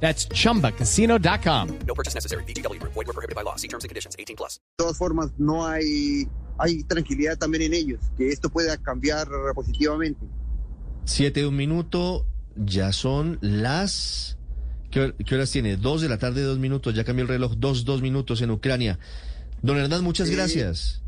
That's chumbacasino.com. No purchase necessary. BGW. Void were prohibited by law. See terms and conditions. 18 plus. De todas formas, no hay, hay tranquilidad también en ellos, que esto pueda cambiar positivamente. Siete de un minuto, ya son las... ¿Qué, qué horas tiene? Dos de la tarde, dos minutos, ya cambió el reloj, dos, dos minutos en Ucrania. Don Hernán, muchas Sí. gracias.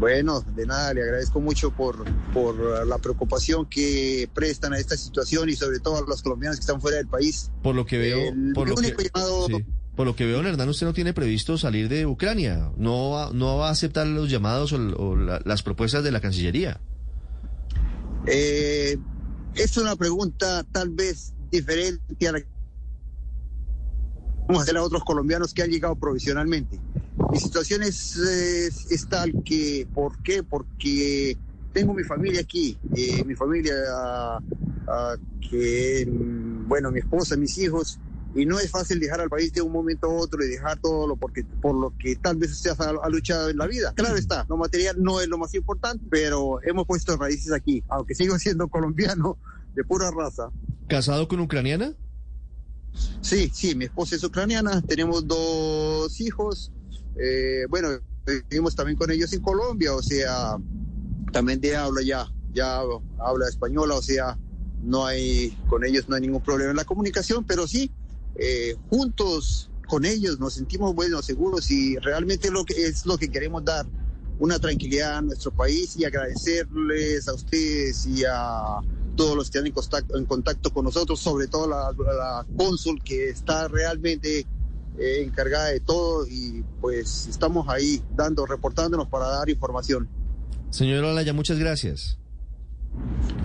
Bueno, de nada, le agradezco mucho por, por la preocupación que prestan a esta situación y sobre todo a los colombianos que están fuera del país. Por lo que veo, El por lo que, único llamado- sí. por lo que veo, Hernán, usted no tiene previsto salir de Ucrania. No va, no va a aceptar los llamados o, o la- las propuestas de la Cancillería. Eh, es una pregunta tal vez diferente a la que vamos a hacer a otros colombianos que han llegado provisionalmente. Mi situación es, es, es tal que, ¿por qué? Porque tengo mi familia aquí, eh, mi familia que, bueno, mi esposa, mis hijos, y no es fácil dejar al país de un momento a otro y dejar todo lo porque por lo que tal vez usted ha, ha luchado en la vida. Claro está, lo material no es lo más importante, pero hemos puesto raíces aquí, aunque sigo siendo colombiano de pura raza. ¿Casado con ucraniana? Sí, sí, mi esposa es ucraniana, tenemos dos hijos, eh, bueno, vivimos también con ellos en Colombia, o sea, también de habla ya, ya habla española, o sea, no hay, con ellos no hay ningún problema en la comunicación, pero sí, eh, juntos con ellos nos sentimos buenos, seguros y realmente lo que es lo que queremos dar, una tranquilidad a nuestro país y agradecerles a ustedes y a todos los que están en contacto, en contacto con nosotros, sobre todo la, la cónsul que está realmente eh, encargada de todo y pues estamos ahí dando, reportándonos para dar información. Señor Olaya, muchas gracias.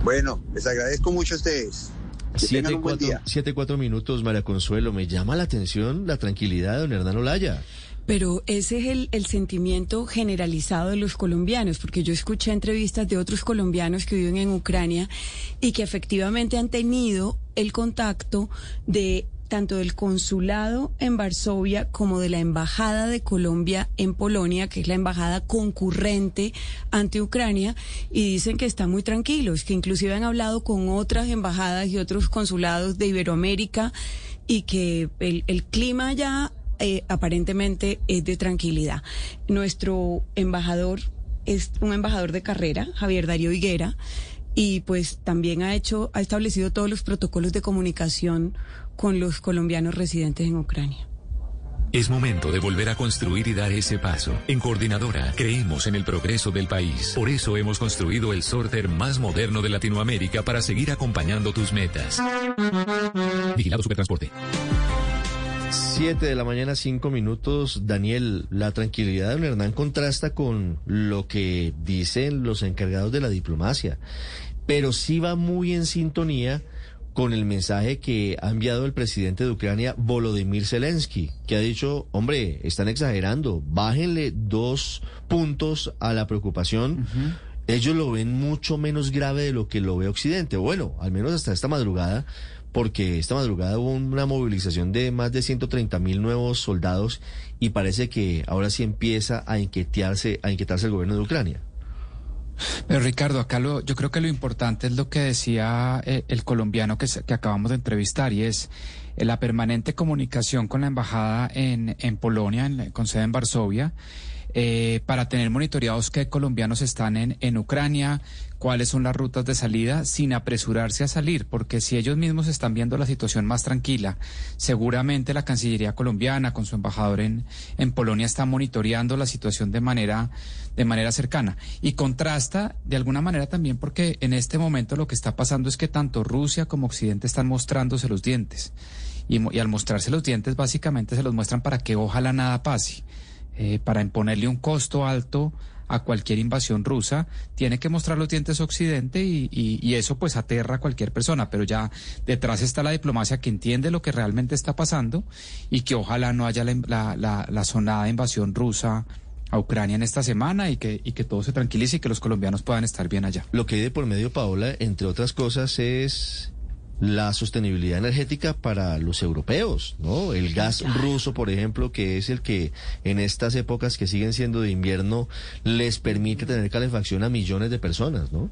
Bueno, les agradezco mucho a ustedes. Que Siete, un cuatro, día. siete, cuatro minutos, María Consuelo. Me llama la atención la tranquilidad de don Hernán Olaya. Pero ese es el, el sentimiento generalizado de los colombianos, porque yo escuché entrevistas de otros colombianos que viven en Ucrania y que efectivamente han tenido el contacto de tanto del consulado en Varsovia como de la embajada de Colombia en Polonia, que es la embajada concurrente ante Ucrania, y dicen que están muy tranquilos, que inclusive han hablado con otras embajadas y otros consulados de Iberoamérica y que el, el clima ya eh, aparentemente es de tranquilidad. Nuestro embajador es un embajador de carrera, Javier Darío Higuera, y pues también ha hecho, ha establecido todos los protocolos de comunicación con los colombianos residentes en Ucrania. Es momento de volver a construir y dar ese paso. En Coordinadora creemos en el progreso del país. Por eso hemos construido el sorter más moderno de Latinoamérica para seguir acompañando tus metas. Vigilado Supertransporte. Siete de la mañana, cinco minutos. Daniel, la tranquilidad de don Hernán contrasta con lo que dicen los encargados de la diplomacia, pero sí va muy en sintonía con el mensaje que ha enviado el presidente de Ucrania, Volodymyr Zelensky, que ha dicho, hombre, están exagerando, bájenle dos puntos a la preocupación. Ellos lo ven mucho menos grave de lo que lo ve Occidente. Bueno, al menos hasta esta madrugada, porque esta madrugada hubo una movilización de más de 130 mil nuevos soldados y parece que ahora sí empieza a inquietarse, a inquietarse el gobierno de Ucrania. Pero Ricardo, acá lo, yo creo que lo importante es lo que decía eh, el colombiano que, acabamos de entrevistar y es eh, la permanente comunicación con la embajada en, en Polonia, en con sede en Varsovia, eh, para tener monitoreados qué colombianos están en Ucrania, cuáles son las rutas de salida, sin apresurarse a salir, porque si ellos mismos están viendo la situación más tranquila, seguramente la Cancillería colombiana, con su embajador en, en Polonia, está monitoreando la situación de manera, de manera cercana. Y contrasta de alguna manera también porque en este momento lo que está pasando es que tanto Rusia como Occidente están mostrándose los dientes. Y, al mostrarse los dientes, básicamente se los muestran para que ojalá nada pase, eh, para imponerle un costo alto a cualquier invasión rusa, tiene que mostrar los dientes Occidente y, eso pues aterra a cualquier persona, pero ya detrás está la diplomacia que entiende lo que realmente está pasando y que ojalá no haya la- la sonada invasión rusa a Ucrania en esta semana y que, y que todo se tranquilice y que los colombianos puedan estar bien allá. Lo que hay de por medio, Paola, entre otras cosas, es la sostenibilidad energética para los europeos, ¿no? El gas ruso, por ejemplo, que es el que en estas épocas que siguen siendo de invierno les permite tener calefacción a millones de personas, ¿no?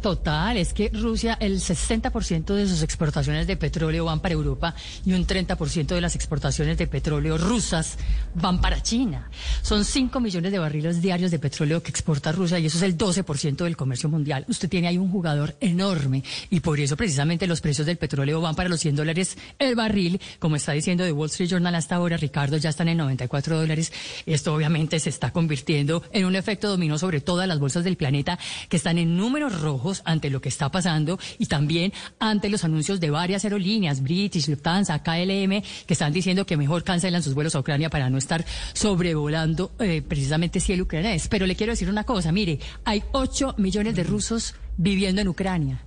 Total, es que Rusia, el 60% de sus exportaciones de petróleo van para Europa y un 30% de las exportaciones de petróleo rusas van para China. Son 5 millones de barriles diarios de petróleo que exporta Rusia y eso es el 12% del comercio mundial. Usted tiene ahí un jugador enorme y por eso precisamente los precios del petróleo van para los 100 dólares el barril, como está diciendo The Wall Street Journal hasta ahora, Ricardo, ya están en 94 dólares. Esto obviamente se está convirtiendo en un efecto dominó sobre todas las bolsas del planeta que están en números rojos ante lo que está pasando y también ante los anuncios de varias aerolíneas, British, Lufthansa, KLM, que están diciendo que mejor cancelan sus vuelos a Ucrania para no estar sobrevolando eh, precisamente cielo ucraniano. Pero le quiero decir una cosa, mire, hay 8 millones de rusos viviendo en Ucrania.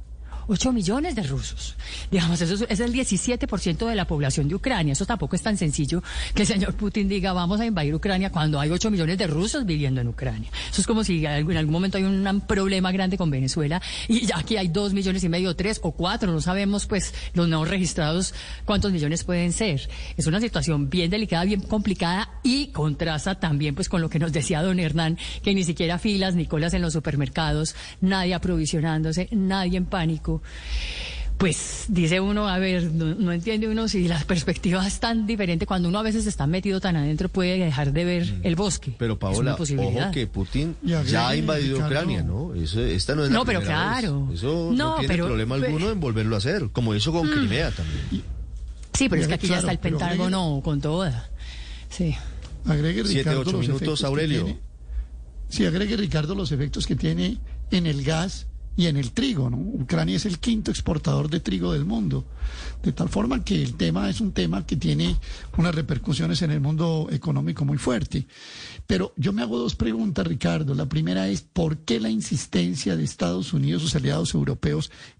8 millones de rusos. Digamos, eso es, el 17% de la población de Ucrania. Eso tampoco es tan sencillo que el señor Putin diga vamos a invadir Ucrania cuando hay 8 millones de rusos viviendo en Ucrania. Eso es como si en algún momento hay un problema grande con Venezuela y ya aquí hay 2 millones y medio, 3 o 4, no sabemos pues los no registrados cuántos millones pueden ser. Es una situación bien delicada, bien complicada y contrasta también pues con lo que nos decía don Hernán, que ni siquiera filas ni colas en los supermercados, nadie aprovisionándose, nadie en pánico pues dice uno, a ver, no, no, entiende uno si la perspectiva es tan diferente cuando uno a veces está metido tan adentro puede dejar de ver el bosque. Pero Paola, ojo que Putin ya ha invadido Ricardo. Ucrania, ¿no? Eso, esta no es la No, pero claro. Vez. Eso no, no tiene pero, problema alguno pero, en volverlo a hacer, como hizo con mm. Crimea también. Sí, pero es que aquí claro, ya está el Pentágono agregue, con toda. Sí. Agregue Ricardo Siete, ocho minutos, Aurelio. Tiene, sí, agregue Ricardo los efectos que tiene en el gas y en el trigo, ¿no? Ucrania es el quinto exportador de trigo del mundo, de tal forma que el tema es un tema que tiene unas repercusiones en el mundo económico muy fuerte. Pero yo me hago dos preguntas, Ricardo. La primera es, ¿por qué la insistencia de Estados Unidos, sus aliados europeos,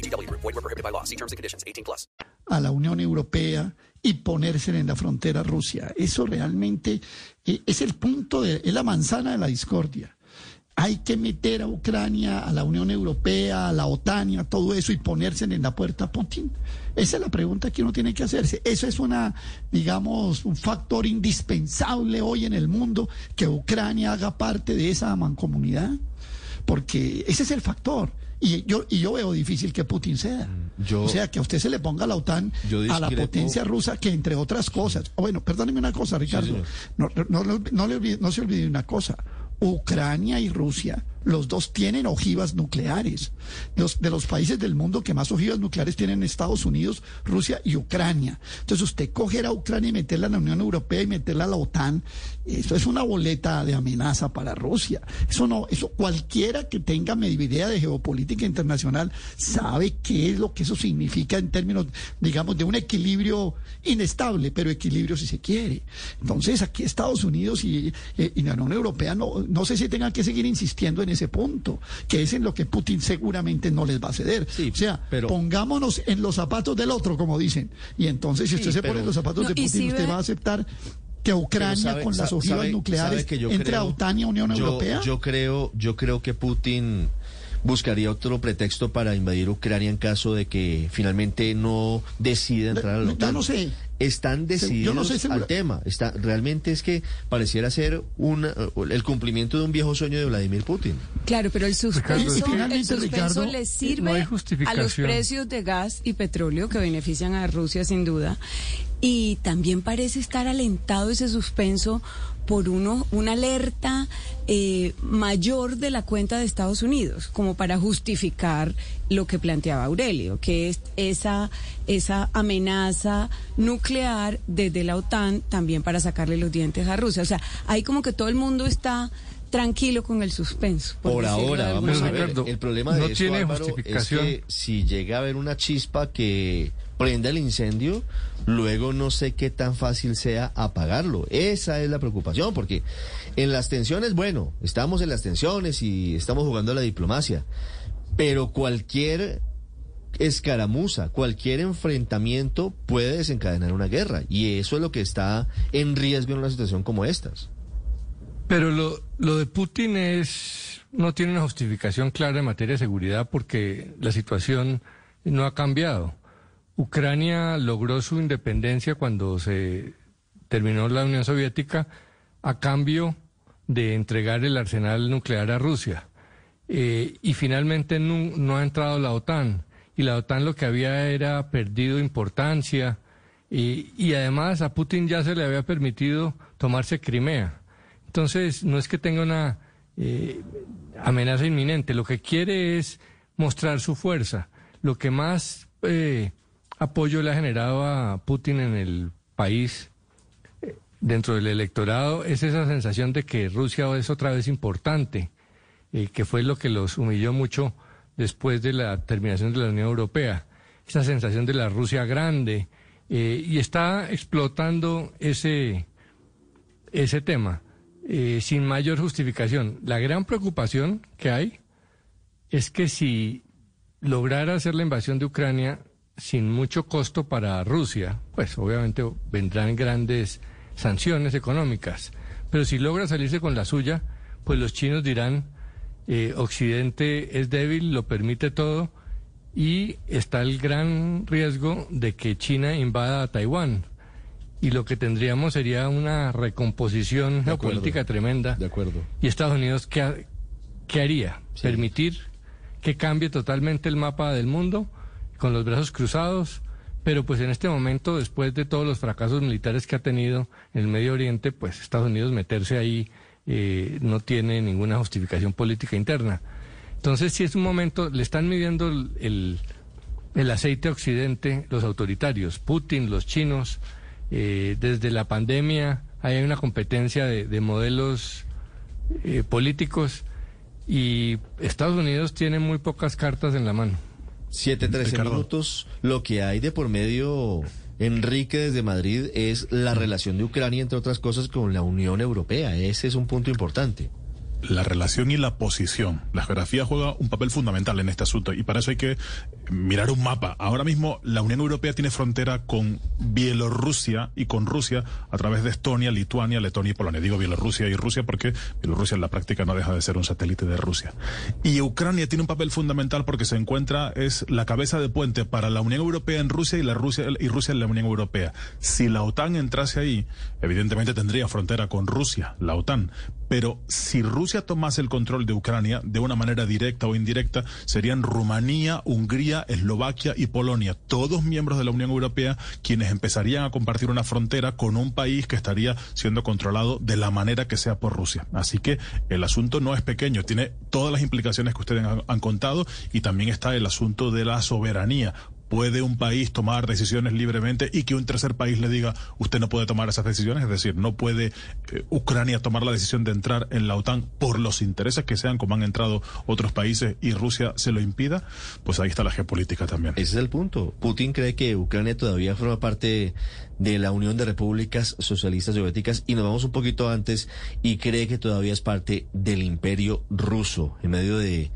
BGW. Void were prohibited by law. See terms and conditions. 18 plus. A la Unión Europea y ponerse en la frontera Rusia. Eso realmente eh, es el punto, de, es la manzana de la discordia. Hay que meter a Ucrania, a la Unión Europea, a la OTAN y a todo eso y ponerse en la puerta a Putin. Esa es la pregunta que uno tiene que hacerse. Eso es una, digamos, un factor indispensable hoy en el mundo que Ucrania haga parte de esa mancomunidad, porque ese es el factor. Y yo, y yo veo difícil que Putin ceda. Yo, o sea, que a usted se le ponga la OTAN a la potencia rusa, que entre otras cosas. Bueno, perdóneme una cosa, Ricardo. Sí, no, no, no, no, le olvide, no se olvide una cosa. Ucrania y Rusia, los dos tienen ojivas nucleares. De los países del mundo que más ojivas nucleares tienen Estados Unidos, Rusia y Ucrania. Entonces usted coger a Ucrania y meterla en la Unión Europea y meterla a la OTAN, eso es una boleta de amenaza para Rusia. Eso no, eso cualquiera que tenga idea de geopolítica internacional sabe qué es lo que eso significa en términos, digamos, de un equilibrio inestable, pero equilibrio si se quiere. Entonces aquí Estados Unidos y, y la Unión Europea no, no sé si tengan que seguir insistiendo en ese punto, que es en lo que Putin seguramente no les va a ceder. Sí, o sea, pero... pongámonos en los zapatos del otro, como dicen. Y entonces, si usted Sí, se pero- pone en los zapatos No, de Putin, si usted ve- va a aceptar que Ucrania sabe- con las ojivas sabe- nucleares sabe que yo entre a OTAN y a Unión yo, Europea. Yo creo, yo creo que Putin buscaría otro pretexto para invadir Ucrania en caso de que finalmente no decida entrar a la yo OTAN. no sé. Están decididos yo no sé al tema. Está, realmente es que pareciera ser una, el cumplimiento de un viejo sueño de Vladimir Putin. Claro, pero el suspenso, el suspenso Ricardo, le no sirve hay a los precios de gas y petróleo que benefician a Rusia sin duda. Y también parece estar alentado ese suspenso por uno, una alerta eh, mayor de la cuenta de Estados Unidos, como para justificar lo que planteaba Aurelio, que es esa, esa amenaza nuclear desde la OTAN también para sacarle los dientes a Rusia. O sea, ahí como que todo el mundo está tranquilo con el suspenso. Por, ahora, vamos a ver. El problema de esto, es que si llega a haber una chispa que prenda el incendio, luego no sé qué tan fácil sea apagarlo. Esa es la preocupación, porque en las tensiones, bueno, estamos en las tensiones y estamos jugando a la diplomacia, pero cualquier escaramuza, cualquier enfrentamiento puede desencadenar una guerra, y eso es lo que está en riesgo en una situación como estas. Pero lo, lo de Putin es no tiene una justificación clara en materia de seguridad porque la situación no ha cambiado. Ucrania logró su independencia cuando se terminó la Unión Soviética a cambio de entregar el arsenal nuclear a Rusia. Eh, y finalmente no, ha entrado la OTAN. Y la OTAN lo que había era perdido importancia. Y, además a Putin ya se le había permitido tomarse Crimea. Entonces, no es que tenga una eh, amenaza inminente. Lo que quiere es mostrar su fuerza. Lo que más eh, apoyo le ha generado a Putin en el país eh, dentro del electorado es esa sensación de que Rusia es otra vez importante, eh, que fue lo que los humilló mucho después de la terminación de la Unión Europea. Esa sensación de la Rusia grande. Eh, y está explotando ese, ese tema sin mayor justificación. La gran preocupación que hay es que si lograra hacer la invasión de Ucrania, sin mucho costo para Rusia, pues obviamente vendrán grandes sanciones económicas. Pero si logra salirse con la suya, pues los chinos dirán, eh, Occidente es débil, lo permite todo, y está el gran riesgo de que China invada a Taiwán. Y lo que tendríamos sería una recomposición geopolítica tremenda. De acuerdo. ¿Y Estados Unidos qué, qué haría? ¿Permitir que cambie totalmente el mapa del mundo? Con los brazos cruzados, pero pues en este momento, después de todos los fracasos militares que ha tenido en el Medio Oriente, pues Estados Unidos meterse ahí eh, no tiene ninguna justificación política interna. Entonces, si es un momento, le están midiendo el, el, aceite occidente los autoritarios, Putin, los chinos, eh, desde la pandemia hay una competencia de, modelos eh, políticos y Estados Unidos tiene muy pocas cartas en la mano. Siete, trece minutos. Lo que hay de por medio, Enrique, desde Madrid, es la relación de Ucrania, entre otras cosas, con la Unión Europea. Ese es un punto importante la relación y la posición. La geografía juega un papel fundamental en este asunto y para eso hay que mirar un mapa. Ahora mismo la Unión Europea tiene frontera con Bielorrusia y con Rusia a través de Estonia, Lituania, Letonia y Polonia. Digo Bielorrusia y Rusia porque Bielorrusia en la práctica no deja de ser un satélite de Rusia. Y Ucrania tiene un papel fundamental porque se encuentra, es la cabeza de puente para la Unión Europea en Rusia y la Rusia y Rusia en la Unión Europea. Si la OTAN entrase ahí, evidentemente tendría frontera con Rusia, la OTAN, pero si Rusia tomase el control de Ucrania de una manera directa o indirecta, serían Rumanía, Hungría, Eslovaquia y Polonia, todos miembros de la Unión Europea, quienes empezarían a compartir una frontera con un país que estaría siendo controlado de la manera que sea por Rusia. Así que el asunto no es pequeño, tiene todas las implicaciones que ustedes han, contado y también está el asunto de la soberanía puede un país tomar decisiones libremente y que un tercer país le diga usted no puede tomar esas decisiones, es decir, no puede eh, Ucrania tomar la decisión de entrar en la OTAN por los intereses que sean como han entrado otros países y Rusia se lo impida, pues ahí está la geopolítica también. Ese es el punto. Putin cree que Ucrania todavía forma parte de la Unión de Repúblicas Socialistas Soviéticas y nos vamos un poquito antes y cree que todavía es parte del imperio ruso en medio de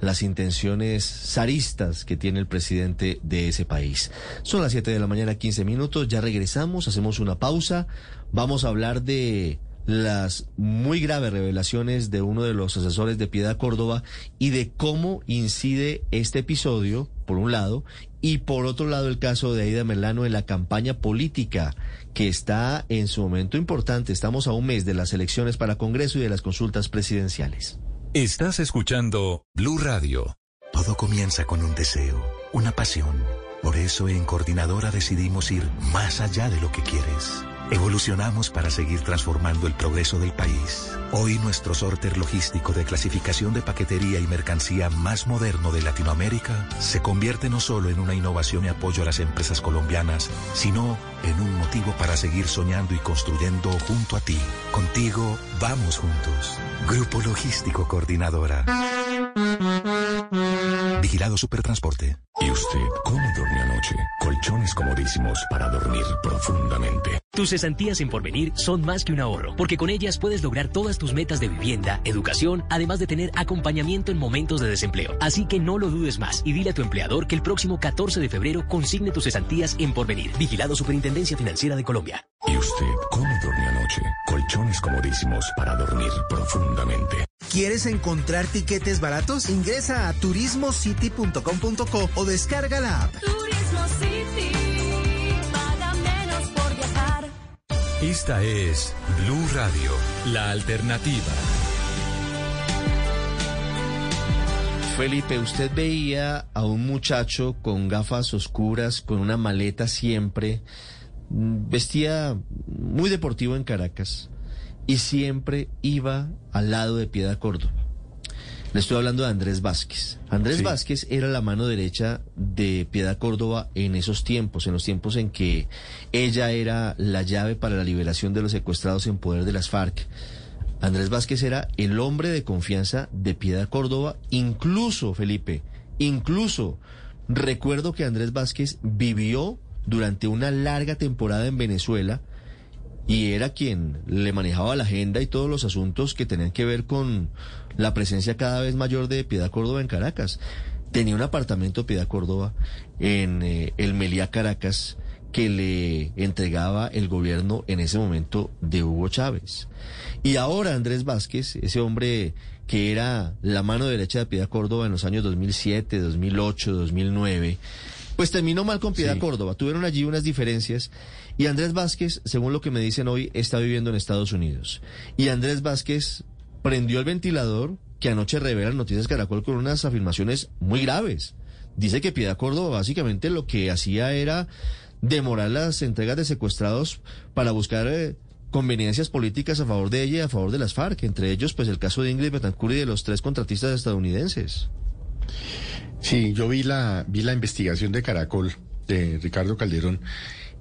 las intenciones zaristas que tiene el presidente de ese país. Son las 7 de la mañana, 15 minutos, ya regresamos, hacemos una pausa, vamos a hablar de las muy graves revelaciones de uno de los asesores de Piedad Córdoba y de cómo incide este episodio, por un lado, y por otro lado el caso de Aida Melano en la campaña política que está en su momento importante. Estamos a un mes de las elecciones para Congreso y de las consultas presidenciales. Estás escuchando Blue Radio. Todo comienza con un deseo, una pasión. Por eso en Coordinadora decidimos ir más allá de lo que quieres Evolucionamos para seguir transformando el progreso del país. Hoy nuestro sorter logístico de clasificación de paquetería y mercancía más moderno de Latinoamérica se convierte no solo en una innovación y apoyo a las empresas colombianas, sino en un motivo para seguir soñando y construyendo junto a ti. Contigo vamos juntos. Grupo Logístico Coordinadora. Vigilado Supertransporte. ¿Y usted cómo durmió anoche? Colchones comodísimos para dormir profundamente. Tus cesantías en Porvenir son más que un ahorro, porque con ellas puedes lograr todas tus metas de vivienda, educación, además de tener acompañamiento en momentos de desempleo. Así que no lo dudes más y dile a tu empleador que el próximo 14 de febrero consigne tus cesantías en Porvenir. Vigilado Superintendencia Financiera de Colombia. ¿Y usted cómo durmió anoche? Colchones comodísimos para dormir profundamente. ¿Quieres encontrar tiquetes baratos? Ingresa a turismocity.com.co o descarga la app. Turismo City, paga menos por viajar. Esta es Blue Radio, la alternativa. Felipe, usted veía a un muchacho con gafas oscuras, con una maleta siempre, vestía muy deportivo en Caracas y siempre iba al lado de Piedad Córdoba. Le estoy hablando de Andrés Vázquez. Andrés Vázquez era la mano derecha de Piedad Córdoba en esos tiempos, en los tiempos en que ella era la llave para la liberación de los secuestrados en poder de las FARC. Andrés Vázquez era el hombre de confianza de Piedad Córdoba, incluso, Felipe, incluso recuerdo que Andrés Vázquez vivió durante una larga temporada en Venezuela y era quien le manejaba la agenda y todos los asuntos que tenían que ver con la presencia cada vez mayor de Piedad Córdoba en Caracas. Tenía un apartamento Piedad Córdoba en eh, el Meliá Caracas que le entregaba el gobierno en ese momento de Hugo Chávez. Y ahora Andrés Vázquez, ese hombre que era la mano derecha de Piedad Córdoba en los años 2007, 2008, 2009, pues terminó mal con Piedad Córdoba. Tuvieron allí unas diferencias. Y Andrés Vázquez, según lo que me dicen hoy, está viviendo en Estados Unidos. Y Andrés Vázquez prendió el ventilador que anoche revela Noticias Caracol con unas afirmaciones muy graves. Dice que Piedad Córdoba básicamente lo que hacía era demorar las entregas de secuestrados para buscar eh, conveniencias políticas a favor de ella y a favor de las FARC, entre ellos pues el caso de Ingrid Betancourt y de los tres contratistas estadounidenses. Sí, yo vi la, vi la investigación de Caracol de Ricardo Calderón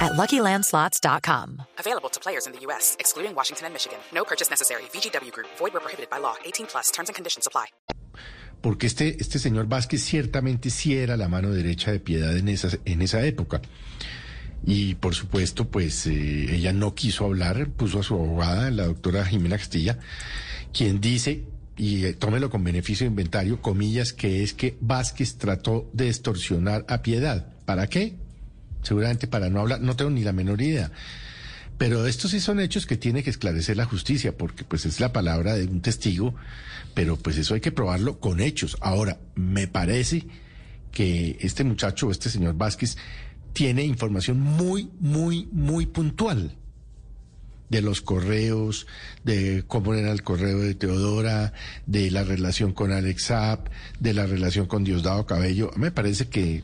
at LuckyLandSlots.com. Available to players in the U.S., excluding Washington and Michigan. No purchase necessary. VGW Group. Void where prohibited by law. 18 plus. Terms and conditions apply. Porque este, este señor Vázquez ciertamente sí era la mano derecha de Piedad en esa, en esa época. Y por supuesto, pues eh, ella no quiso hablar, puso a su abogada, la doctora Jimena Castilla, quien dice, y eh, tómelo con beneficio de inventario, comillas, que es que Vázquez trató de extorsionar a Piedad. ¿Para qué? Seguramente para no hablar, no tengo ni la menor idea. Pero estos sí son hechos que tiene que esclarecer la justicia, porque pues es la palabra de un testigo, pero pues eso hay que probarlo con hechos. Ahora, me parece que este muchacho, este señor Vázquez, tiene información muy, muy, muy puntual de los correos, de cómo era el correo de Teodora, de la relación con Alex Zapp, de la relación con Diosdado Cabello. Me parece que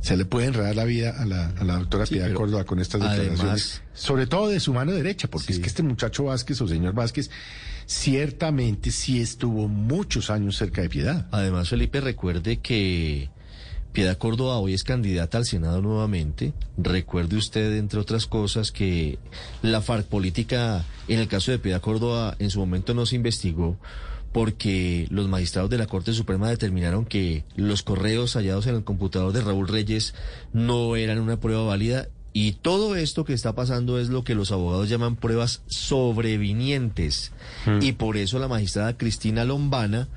se le puede enredar la vida a la, a la doctora Piedad Córdoba con estas declaraciones, sobre todo de su mano derecha, porque es que este muchacho Vázquez o señor Vázquez ciertamente sí estuvo muchos años cerca de Piedad. Además, Felipe, recuerde que Piedad Córdoba hoy es candidata al Senado nuevamente. Recuerde usted, entre otras cosas, que la FARC política, en el caso de Piedad Córdoba, en su momento no se investigó porque los magistrados de la Corte Suprema determinaron que los correos hallados en el computador de Raúl Reyes no eran una prueba válida y todo esto que está pasando es lo que los abogados llaman pruebas sobrevinientes. Y por eso la magistrada Cristina Lombana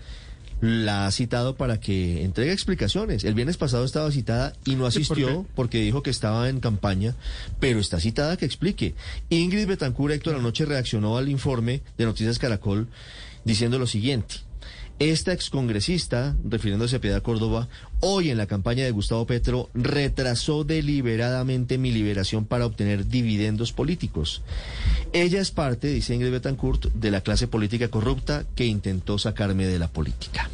la ha citado para que entregue explicaciones. El viernes pasado estaba citada y no asistió porque dijo que estaba en campaña, pero está citada que explique. Ingrid Betancourt Héctor anoche reaccionó al informe de Noticias Caracol diciendo lo siguiente. Esta excongresista, refiriéndose a Piedad Córdoba, hoy en la campaña de Gustavo Petro retrasó deliberadamente mi liberación para obtener dividendos políticos. Ella es parte, dice Ingrid Betancourt, de la clase política corrupta que intentó sacarme de la política.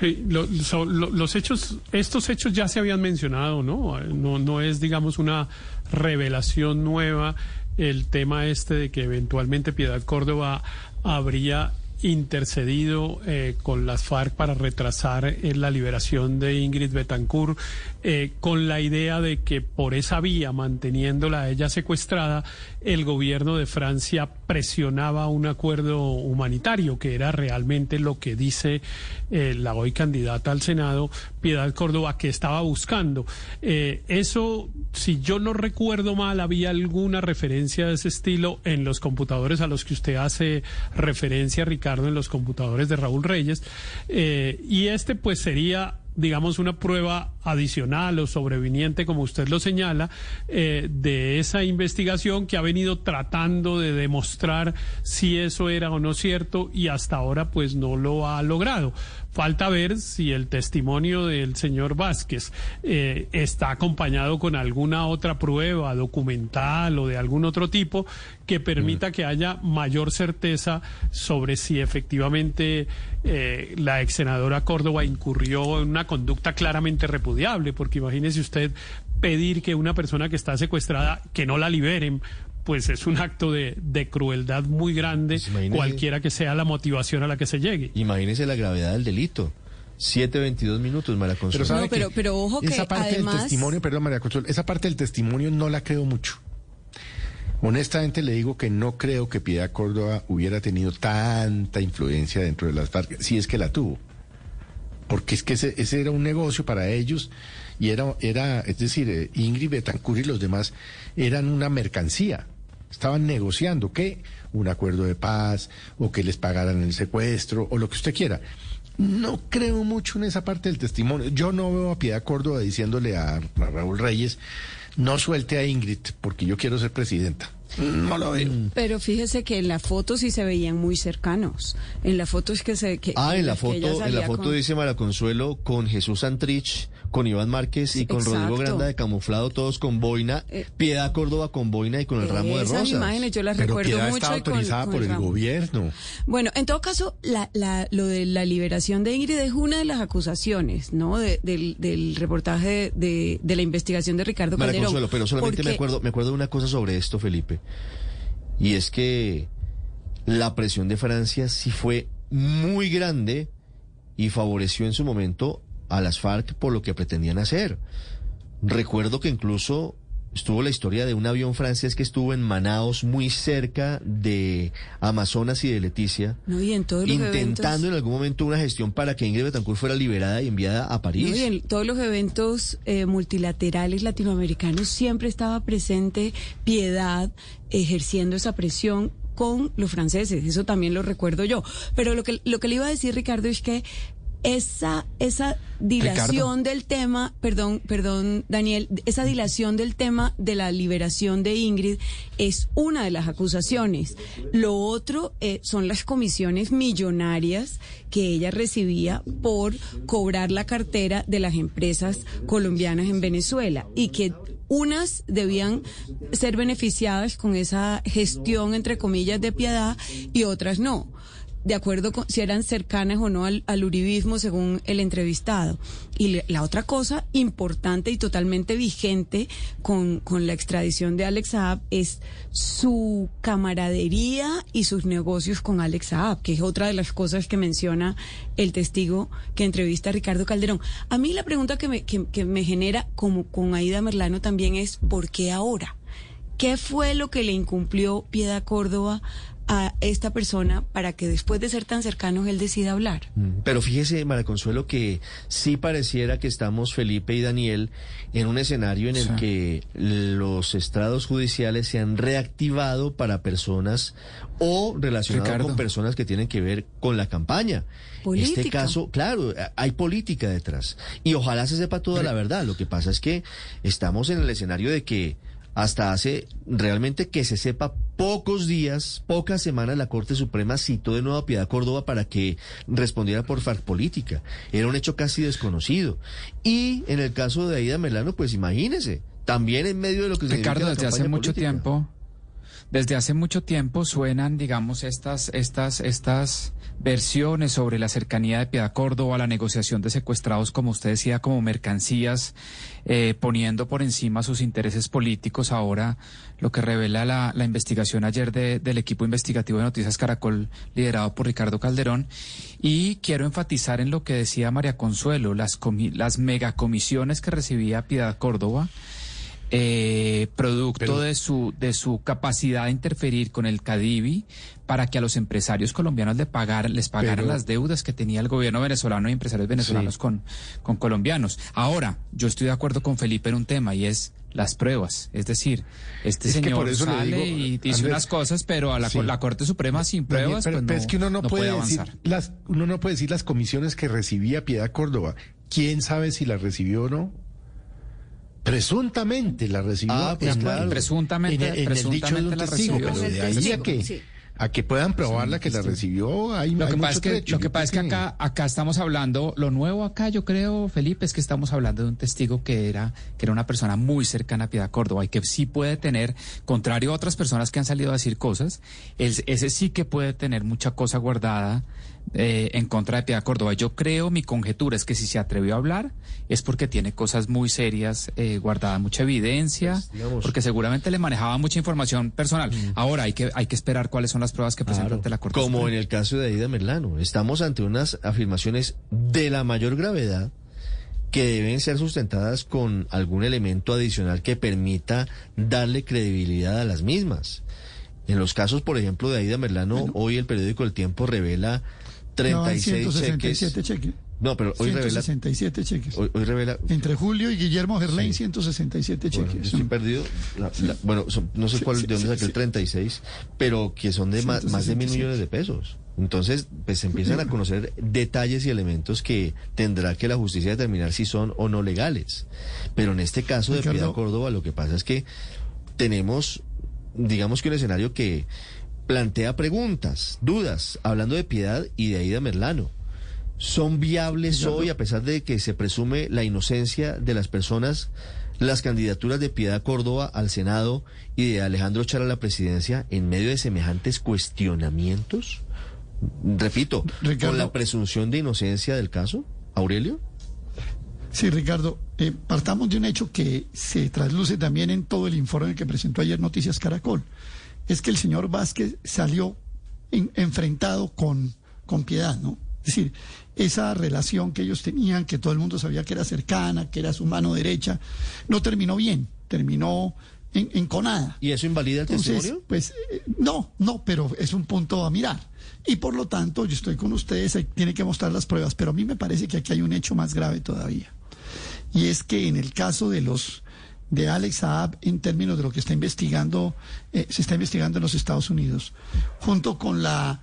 Los hechos, estos hechos ya se habían mencionado, ¿no? No, no es, digamos, una revelación nueva el tema este de que eventualmente Piedad Córdoba habría intercedido eh, con las FARC para retrasar eh, la liberación de Ingrid Betancourt, eh, con la idea de que por esa vía, manteniéndola ella secuestrada, el gobierno de Francia presionaba un acuerdo humanitario, que era realmente lo que dice eh, la hoy candidata al Senado, Piedad Córdoba, que estaba buscando. Eh, eso, si yo no recuerdo mal, había alguna referencia de ese estilo en los computadores a los que usted hace referencia, Ricardo, en los computadores de Raúl Reyes. Eh, y este, pues, sería digamos, una prueba adicional o sobreviniente, como usted lo señala, eh, de esa investigación que ha venido tratando de demostrar si eso era o no cierto y hasta ahora pues no lo ha logrado. Falta ver si el testimonio del señor Vázquez eh, está acompañado con alguna otra prueba documental o de algún otro tipo que permita que haya mayor certeza sobre si efectivamente eh, la ex senadora Córdoba incurrió en una conducta claramente repudiable, porque imagínese usted pedir que una persona que está secuestrada que no la liberen pues es un acto de, de crueldad muy grande, imagínese- cualquiera que sea la motivación a la que se llegue. Imagínese la gravedad del delito. 7.22 minutos, Mara Consuelo. Pero sabe No, pero- que pero ojo que esa parte además- del testimonio, perdón María Consuelo, esa parte del testimonio no la creo mucho. Honestamente le digo que no creo que Piedad Córdoba hubiera tenido tanta influencia dentro de las FARC, si es que la tuvo. Porque es que ese, ese era un negocio para ellos y era, era es decir, eh, Ingrid Betancourt y los demás eran una mercancía. Estaban negociando, ¿qué? Un acuerdo de paz o que les pagaran el secuestro o lo que usted quiera. No creo mucho en esa parte del testimonio. Yo no veo a Piedad Córdoba diciéndole a, a Raúl Reyes, no suelte a Ingrid porque yo quiero ser presidenta. No lo veo. Pero fíjese que en la foto sí se veían muy cercanos. En la foto es que se... Que, Ah, en la que foto, en la foto con- dice Mara Consuelo con Jesús Antrich, con Iván Márquez y con Rodrigo Exacto. Eh, Granda de camuflado, todos con boina, Piedad Córdoba con boina y con el ramo de Esas rosas. imágenes yo las Pero recuerdo Piedad mucho. está con- autorizada con por el gobierno. Bueno, en todo caso, la, la- lo de la liberación de Ingrid es una de las acusaciones, ¿no? De- del, del reportaje de, de la investigación de Ricardo Mara Calderón. Consuelo, pero solamente me acuerdo, me acuerdo de una cosa sobre esto, Felipe. Y es que la presión de Francia sí fue muy grande y favoreció en su momento a las FARC por lo que pretendían hacer. Recuerdo que incluso estuvo la historia de un avión francés que estuvo en Manaos, muy cerca de Amazonas y de Leticia, No, y en todos los intentando eventos... en algún momento una gestión para que Ingrid Betancourt fuera liberada y enviada a París. No, y en todos los eventos eh, multilaterales latinoamericanos siempre estaba presente piedad ejerciendo esa presión con los franceses, eso también lo recuerdo yo. Pero lo que, lo que le iba a decir, Ricardo, es que esa, esa dilación del tema, perdón, perdón, Daniel, esa dilación del tema de la liberación de Ingrid es una de las acusaciones. Lo otro eh, son las comisiones millonarias que ella recibía por cobrar la cartera de las empresas colombianas en Venezuela y que unas debían ser beneficiadas con esa gestión, entre comillas, de piedad y otras no de acuerdo con si eran cercanas o no al, al uribismo según el entrevistado. Y le- la otra cosa importante y totalmente vigente con, con la extradición de Alex Saab es su camaradería y sus negocios con Alex Saab, que es otra de las cosas que menciona el testigo que entrevista a Ricardo Calderón. A mí la pregunta que me, que, que me genera, como con Aida Merlano también, es ¿por qué ahora? ¿Qué fue lo que le incumplió Piedad Córdoba a esta persona para que después de ser tan cercanos él decida hablar. Mm, Pero fíjese, María Consuelo, que sí pareciera que estamos, Felipe y Daniel, en un escenario en el Sí. que los estrados judiciales se han reactivado para personas o relacionados con personas que tienen que ver con la campaña. Política. Este caso, claro, a- hay política detrás. Y ojalá se sepa toda la verdad. Lo que pasa es que estamos en el escenario de que hasta hace realmente que se sepa pocos días, pocas semanas, la Corte Suprema citó de nuevo a Piedad Córdoba para que respondiera por FARC política. Era un hecho casi desconocido. Y en el caso de Aida Melano, pues imagínese, también en medio de lo que se Ricardo, desde hace mucho política. tiempo, desde hace mucho tiempo suenan, digamos, estas, estas, estas versiones sobre la cercanía de Piedad Córdoba, la negociación de secuestrados, como usted decía, como mercancías, eh, poniendo por encima sus intereses políticos. Ahora, lo que revela la, la investigación ayer de- del equipo investigativo de Noticias Caracol, liderado por Ricardo Calderón. Y quiero enfatizar en lo que decía María Consuelo, las, comi- las megacomisiones que recibía Piedad Córdoba eh, producto Pero- de su de su capacidad de interferir con el Cadivi para que a los empresarios colombianos le pagaran, les pagaran Pero- las deudas que tenía el gobierno venezolano y empresarios venezolanos Sí. con, con colombianos. Ahora, yo estoy de acuerdo con Felipe en un tema y es las pruebas. Es decir, este Es señor por eso sale digo, y dice Andrés, unas cosas, pero a la, sí. la Corte Suprema sin Daniel, pruebas pero, pues pero no, es que uno no, no puede, decir las, uno no puede decir las comisiones que recibía Piedad Córdoba. ¿Quién sabe si las recibió o no? Presuntamente la recibió. Ah, pues claro. Presuntamente- en, en el dicho de un presuntamente la testigo, recibió. pero de el ahí a testigo, que, sí. a que puedan probarla que la recibió, hay, Lo hay que, pasa mucho es que, trecho. lo que pasa es que acá, acá estamos hablando, lo nuevo acá yo creo, Felipe, es que estamos hablando de un testigo que era, que era una persona muy cercana a Piedad Córdoba y que sí puede tener, contrario a otras personas que han salido a decir cosas, él- ese sí que puede tener mucha cosa guardada eh, en contra de Piedad Córdoba. Yo creo, mi conjetura es que si se atrevió a hablar es porque tiene cosas muy serias eh, guardadas, mucha evidencia, Pues, porque seguramente le manejaba mucha información personal. Ahora hay que, hay que esperar cuáles son las pruebas que presenta Claro, ante la Corte como Suprema. en el caso de Aida Merlano. Estamos ante unas afirmaciones de la mayor gravedad que deben ser sustentadas con algún elemento adicional que permita darle credibilidad a las mismas. En los casos, por ejemplo, de Aida Merlano, hoy el periódico El Tiempo revela No, hay 36 cheques. 167 cheques. No, pero hoy revela, 167 cheques. hoy, hoy revela Entre Julio y Guillermo Gerlain, 167 Bueno, cheques. yo estoy perdido. La- la- bueno, son- no sé Sí, cuál, sí, de dónde sí, saqué el sí. 36, pero que son de ma- más, de mil 167. millones de pesos. Entonces, pues se empiezan a conocer detalles y elementos que tendrá que la justicia determinar si son o no legales. Pero en este caso de Ricardo. Piedad Córdoba, lo que pasa es que tenemos, digamos que un escenario que plantea preguntas, dudas, hablando de Piedad y de Aida Merlano. ¿Son viables hoy, a pesar de que se presume la inocencia de las personas, las candidaturas de Piedad Córdoba al Senado y de Alejandro Char a la presidencia en medio de semejantes cuestionamientos? Repito, Ricardo. con la presunción de inocencia del caso, Aurelio. Sí, Ricardo, eh, partamos de un hecho que se trasluce también en todo el informe que presentó ayer Noticias Caracol. Es que el señor Vázquez salió en- enfrentado con, con piedad, ¿no? Es decir, esa relación que ellos tenían, que todo el mundo sabía que era cercana, que era su mano derecha, no terminó bien, terminó en, enconada. ¿Y eso invalida el Entonces, testimonio? pues eh, no, no, pero es un punto a mirar. Y por lo tanto, yo estoy con ustedes, tiene que mostrar las pruebas, pero a mí me parece que aquí hay un hecho más grave todavía. Y es que en el caso de los de Alex Saab, en términos de lo que está investigando, eh, se está investigando en los Estados Unidos, junto con la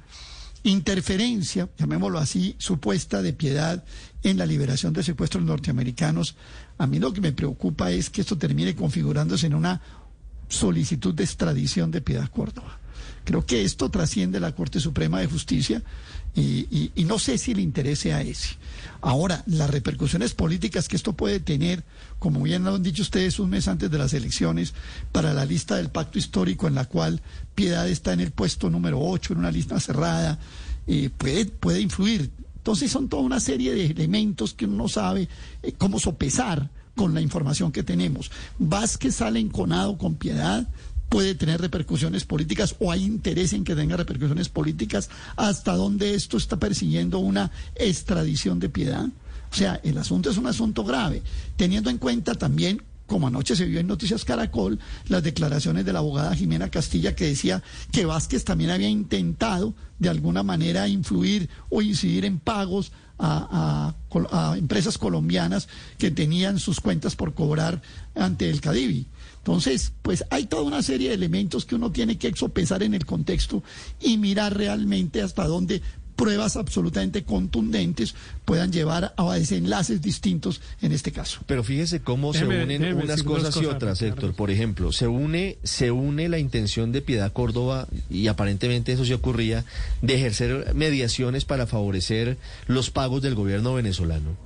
interferencia, llamémoslo así, supuesta de piedad en la liberación de secuestros norteamericanos, a mí lo que me preocupa es que esto termine configurándose en una solicitud de extradición de Piedad Córdoba. Creo que esto trasciende la Corte Suprema de Justicia y, y- no sé si le interese a ese. Ahora, las repercusiones políticas que esto puede tener, como bien lo han dicho ustedes un mes antes de las elecciones, para la lista del pacto histórico en la cual Piedad está en el puesto número 8, en una lista cerrada, eh, puede, puede influir. Entonces son toda una serie de elementos que uno no sabe eh, cómo sopesar con la información que tenemos. Vázquez sale enconado con piedad, puede tener repercusiones políticas o hay interés en que tenga repercusiones políticas, hasta dónde esto está persiguiendo una extradición de piedad. O sea, el asunto es un asunto grave, teniendo en cuenta también como anoche se vio en Noticias Caracol, las declaraciones de la abogada Jimena Castilla que decía que Vázquez también había intentado de alguna manera influir o incidir en pagos a, a- a empresas colombianas que tenían sus cuentas por cobrar ante el Cadivi. Entonces, pues hay toda una serie de elementos que uno tiene que exopesar en el contexto y mirar realmente hasta dónde pruebas absolutamente contundentes puedan llevar a desenlaces distintos en este caso. Pero fíjese cómo se unen déjeme unas cosas y otras. Héctor. Por ejemplo, se une, se une la intención de Piedad Córdoba, y aparentemente eso sí ocurría, de ejercer mediaciones para favorecer los pagos del gobierno venezolano.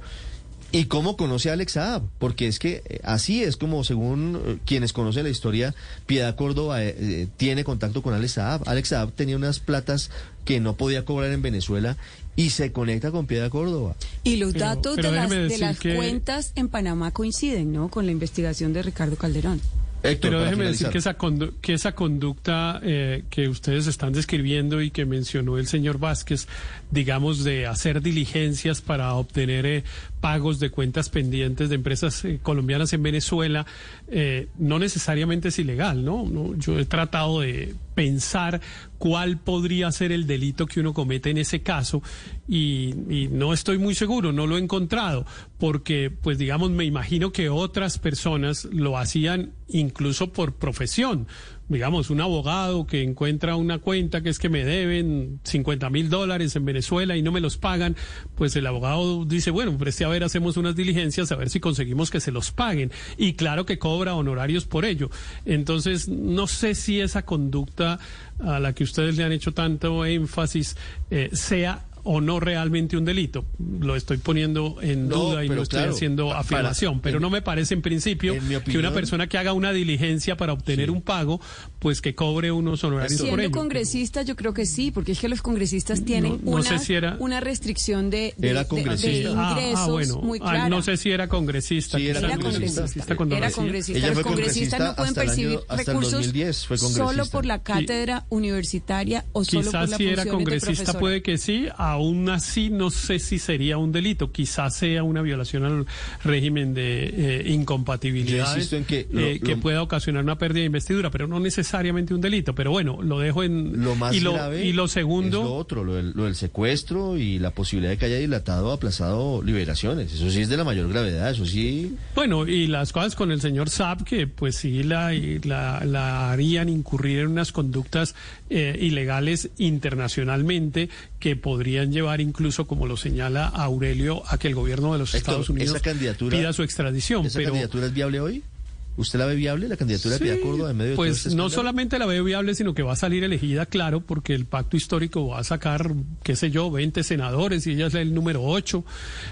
¿Y cómo conoce a Alex Saab? Porque es que eh, así es como, según eh, quienes conocen la historia, Piedad Córdoba eh, eh, tiene contacto con Alex Saab. Alex Saab tenía unas platas que no podía cobrar en Venezuela y se conecta con Piedad Córdoba. Y los Pero- datos pero de las, de las que- cuentas en Panamá coinciden, ¿no? Con la investigación de Ricardo Calderón. Pero déjeme decir que esa, condu- que esa conducta eh, que ustedes están describiendo y que mencionó el señor Vázquez, digamos, de hacer diligencias para obtener eh, pagos de cuentas pendientes de empresas eh, colombianas en Venezuela, eh, no necesariamente es ilegal, ¿no? Yo he tratado de pensar cuál podría ser el delito que uno comete en ese caso y no estoy muy seguro, no lo he encontrado, porque pues digamos me imagino que otras personas lo hacían incluso por profesión. Digamos, un abogado que encuentra una cuenta que es que me deben 50 mil dólares en Venezuela y no me los pagan, pues el abogado dice, bueno, preste a ver, hacemos unas diligencias a ver si conseguimos que se los paguen. Y claro que cobra honorarios por ello. Entonces, no sé si esa conducta a la que ustedes le han hecho tanto énfasis eh, sea o no realmente un delito. Lo estoy poniendo en No, duda y no estoy claro, haciendo afirmación, para- pero en- no me parece en principio en mi que opinión- una persona que haga una diligencia para obtener un pago, pues que cobre unos honorarios por Siendo ello. congresista, yo creo que sí, porque es que los congresistas tienen no una, sé si era- una restricción de, de- Era de- congresista. de Ah, ah, ingresos bueno. muy Ah, clara. no sé si era congresista. Sí, era quizás congresista. congresista cuando Era congresista. Ella Los fue congresistas no pueden año- percibir el recursos 2010 fue solo por la cátedra universitaria o solo por Quizás la si era de congresista puede que sí, aún así no sé si sería un delito, quizás sea una violación al régimen de eh, incompatibilidades en que lo- eh, que pueda ocasionar una pérdida de investidura, pero no necesariamente un delito. Pero bueno, lo dejo en Lo más y lo grave y lo es segundo lo otro, lo del, lo del secuestro y la posibilidad de que haya dilatado o aplazado liberaciones. Eso sí es de la mayor gravedad, eso sí. Bueno, y las cosas con el señor Saab, que pues sí la, y la, la harían incurrir en unas conductas eh, ilegales internacionalmente que podrían llevar incluso, como lo señala Aurelio, a que el gobierno de los Héctor, Estados Unidos esa candidatura- pida su extradición. ¿Esa pero candidatura es viable hoy? ¿Usted la ve viable, la candidatura de Córdoba en medio de Pues este no solamente la veo viable, sino que va a salir elegida, claro, porque el pacto histórico va a sacar, qué sé yo, 20 senadores y ella es el número 8.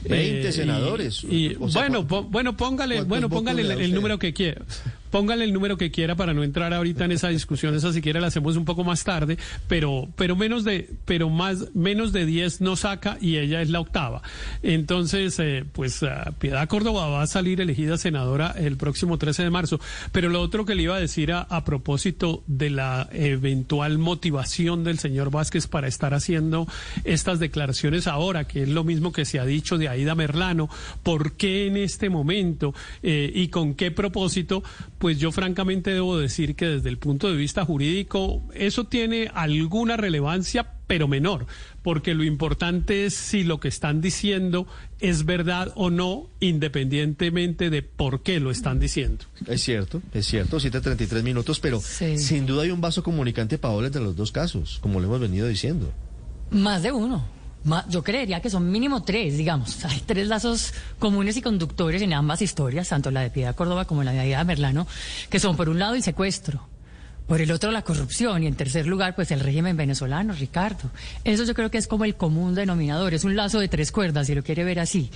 20 senadores. Y, O sea, bueno, po- bueno, póngale, ¿cuántos bueno, póngale le el, el número que quiera. Póngale el número que quiera para no entrar ahorita en esa discusión, esa siquiera la hacemos un poco más tarde, pero pero menos de pero más menos de 10 no saca y ella es la octava. Entonces, eh, pues Piedad Córdoba va a salir elegida senadora el próximo 13 de marzo, pero lo otro que le iba a decir a, a propósito de la eventual motivación del señor Vázquez para estar haciendo estas declaraciones ahora, que es lo mismo que se ha dicho de Aida Merlano, ¿por qué en este momento eh, y con qué propósito? Pues yo francamente debo decir que desde el punto de vista jurídico eso tiene alguna relevancia, pero menor, porque lo importante es si lo que están diciendo es verdad o no, independientemente de por qué lo están diciendo. Es cierto, es cierto, 7.33 minutos, pero sin duda hay un vaso comunicante, Paola, entre los dos casos, como lo hemos venido diciendo. Más de uno. Yo creería que son mínimo tres, digamos. Hay tres lazos comunes y conductores en ambas historias, tanto la de Piedad Córdoba como la de Aida Merlano, que son por un lado el secuestro, por el otro la corrupción y en tercer lugar pues el régimen venezolano, Ricardo. Eso yo creo que es como el común denominador, es un lazo de tres cuerdas si lo quiere ver así.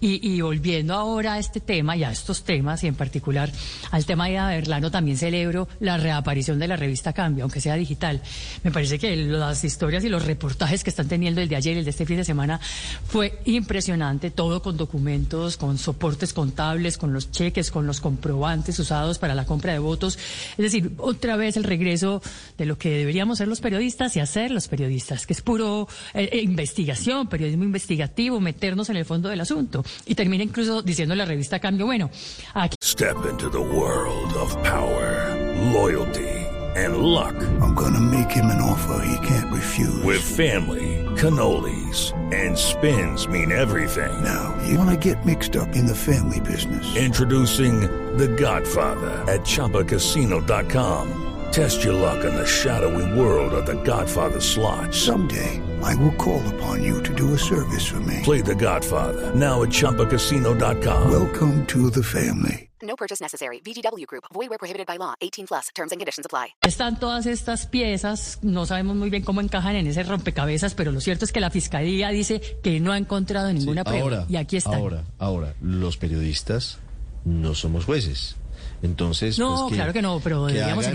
Y, y volviendo ahora a este tema y a estos temas y en particular al tema de Aida Merlano también celebro la reaparición de la revista Cambio, aunque sea digital. Me parece que las historias y los reportajes que están teniendo el de ayer y el de este fin de semana fue impresionante, todo con documentos, con soportes contables, con los cheques, con los comprobantes usados para la compra de votos. Es decir, otra vez el regreso de lo que deberíamos ser los periodistas y hacer los periodistas, que es puro eh, eh, investigación, periodismo investigativo, meternos en el fondo del asunto. Y termina incluso diciendo la revista Cambio, bueno, aquí... Step into the world of power, loyalty, and luck. I'm gonna make him an offer he can't refuse. With family, cannolis, and spins mean everything. Now, you wanna get mixed up in the family business. Introducing The Godfather at ChumbaCasino.com. Test your luck in the shadowy world of The Godfather slot. Someday, I will call upon you to do a service for me. Play The Godfather now at ChumbaCasino.com. Welcome to the family. No purchase necessary. VGW Group. Void where prohibited by law. 18 plus. Terms and conditions apply. Están todas estas piezas, no sabemos muy bien cómo encajan en ese rompecabezas, pero lo cierto es que la fiscalía dice que no ha encontrado ninguna prueba. Ahora, y aquí está. Ahora, ahora, los periodistas no somos jueces. Entonces, No, pues, claro que no, pero deberíamos hagan-.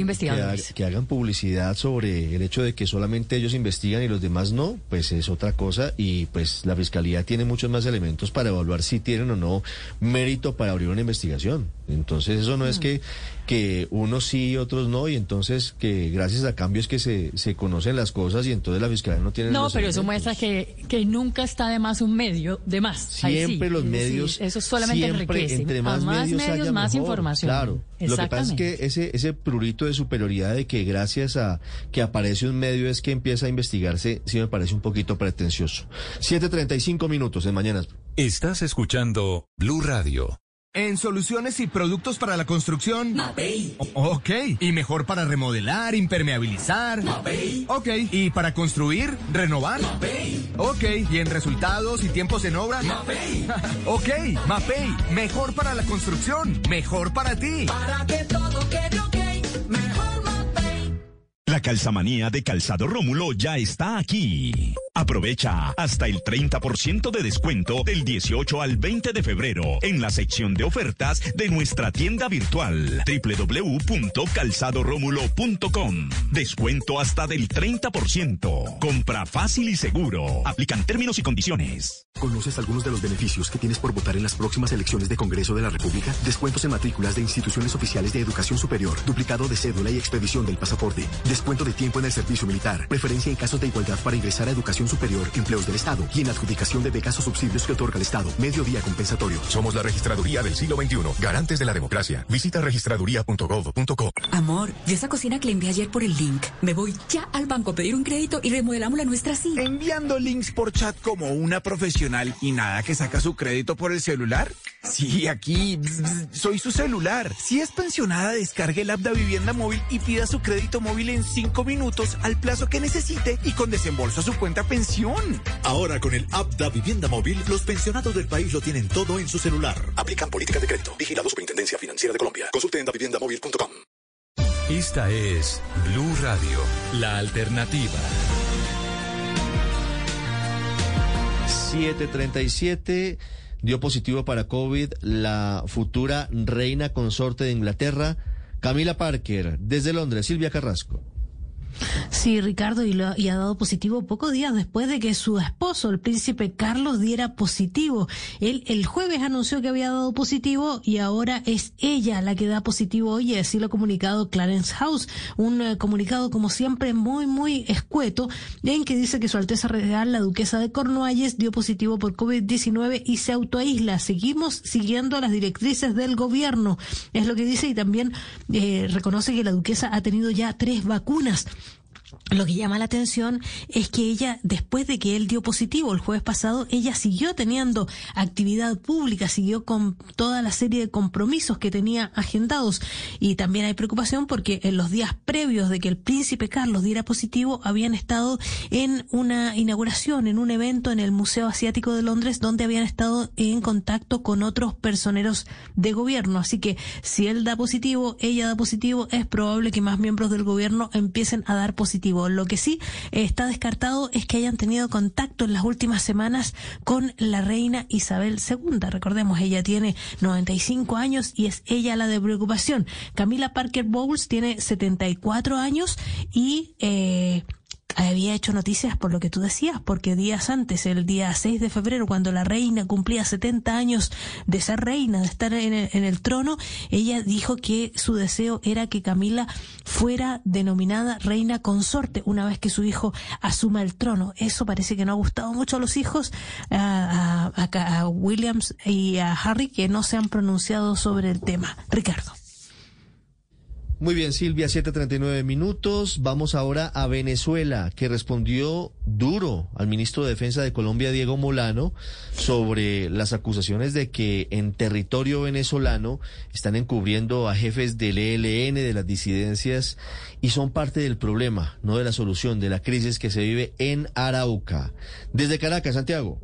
Que, ha- que hagan publicidad sobre el hecho de que solamente ellos investigan y los demás no, pues es otra cosa y pues la fiscalía tiene muchos más elementos para evaluar si tienen o no mérito para abrir una investigación. Entonces, eso Mm. no es que que unos sí y otros no y entonces que gracias a cambios que se, se conocen las cosas y entonces la fiscalía no tiene No, los pero eso muestra que, que nunca está de más un medio de más. Ahí sí, Siempre los medios. eso solamente siempre, enriquece. Entre A más, medios, haya, más mejor. información. Claro. Lo que pasa es Exactamente. que ese, ese prurito de superioridad de que gracias a que aparece un medio es que empieza a investigarse, sí me parece un poquito pretencioso. 7.35 minutos en Mañanas. Estás escuchando Blue Radio. En soluciones y productos para la construcción. O- Ok. ¿Y mejor para remodelar, impermeabilizar? Ok. ¿Y para construir, renovar? Ok. ¿Y en resultados y tiempos en obra? ok. Mapei. Mejor para la construcción. Mejor para ti. Para que todo quede ok, mejor Mapei. La calzamanía de Calzado Rómulo ya está aquí. Aprovecha hasta el 30% de descuento del 18 al 20 de febrero en la sección de ofertas de nuestra tienda virtual www.calzadoromulo.com. Descuento hasta del 30%. Compra fácil y seguro. Aplican términos y condiciones. ¿Conoces algunos de los beneficios que tienes por votar en las próximas elecciones de Congreso de la República? Descuentos en matrículas de instituciones oficiales de educación superior, duplicado de cédula y expedición del pasaporte, descuento de tiempo en el servicio militar, preferencia en casos de igualdad para ingresar a educación superior, empleos del Estado y en adjudicación de becas o subsidios que otorga el Estado. Mediodía compensatorio. Somos la registraduría del siglo XXI, garantes de la democracia. Visita registraduría.gov.co. Amor, yo esa cocina que le envié ayer por el link. Me voy ya al banco a pedir un crédito y remodelamos la nuestra así. ¿Enviando links por chat como una profesional y nada que saca su crédito por el celular? Sí, aquí bzz, bzz, soy su celular. Si es pensionada, descargue el app de Vivienda Móvil y pida su crédito móvil en cinco minutos al plazo que necesite y con desembolso a su cuenta pensión. Ahora con el app Da Vivienda Móvil, los pensionados del país lo tienen todo en su celular. Aplican políticas de crédito. Vigilado Superintendencia Financiera de Colombia. Consulte en daviviendamóvil.com. Esta es Blue Radio, la alternativa. 737 dio positivo para COVID la futura reina consorte de Inglaterra, Camila Parker, desde Londres, Silvia Carrasco. Sí, Ricardo, y, lo- y ha dado positivo pocos días después de que su esposo, el príncipe Carlos, diera positivo. Él el jueves anunció que había dado positivo y ahora es ella la que da positivo hoy, así lo ha comunicado Clarence House. Un eh, comunicado, como siempre, muy, muy escueto, en que dice que su Alteza Real, la Duquesa de Cornualles, dio positivo por COVID-19 y se autoaísla. Seguimos siguiendo las directrices del gobierno, es lo que dice, y también eh, reconoce que la Duquesa ha tenido ya tres vacunas. Lo que llama la atención es que ella, después de que él dio positivo el jueves pasado, ella siguió teniendo actividad pública, siguió con toda la serie de compromisos que tenía agendados. Y también hay preocupación porque en los días previos de que el príncipe Carlos diera positivo, habían estado en una inauguración, en un evento en el Museo Asiático de Londres, donde habían estado en contacto con otros personeros de gobierno. Así que si él da positivo, ella da positivo, es probable que más miembros del gobierno empiecen a dar positivo. Lo que sí está descartado es que hayan tenido contacto en las últimas semanas con la reina Isabel II. Recordemos, ella tiene 95 años y es ella la de preocupación. Camila Parker Bowles tiene 74 años y... Eh, había hecho noticias por lo que tú decías, porque días antes, el día 6 de febrero, cuando la reina cumplía 70 años de ser reina, de estar en el, en el trono, ella dijo que su deseo era que Camila fuera denominada reina consorte una vez que su hijo asuma el trono. Eso parece que no ha gustado mucho a los hijos, a, a, a Williams y a Harry, que no se han pronunciado sobre el tema. Ricardo. Muy bien, Silvia, 7:39 minutos. Vamos ahora a Venezuela, que respondió duro al ministro de Defensa de Colombia, Diego Molano, sobre las acusaciones de que en territorio venezolano están encubriendo a jefes del ELN, de las disidencias, y son parte del problema, no de la solución, de la crisis que se vive en Arauca. Desde Caracas, Santiago.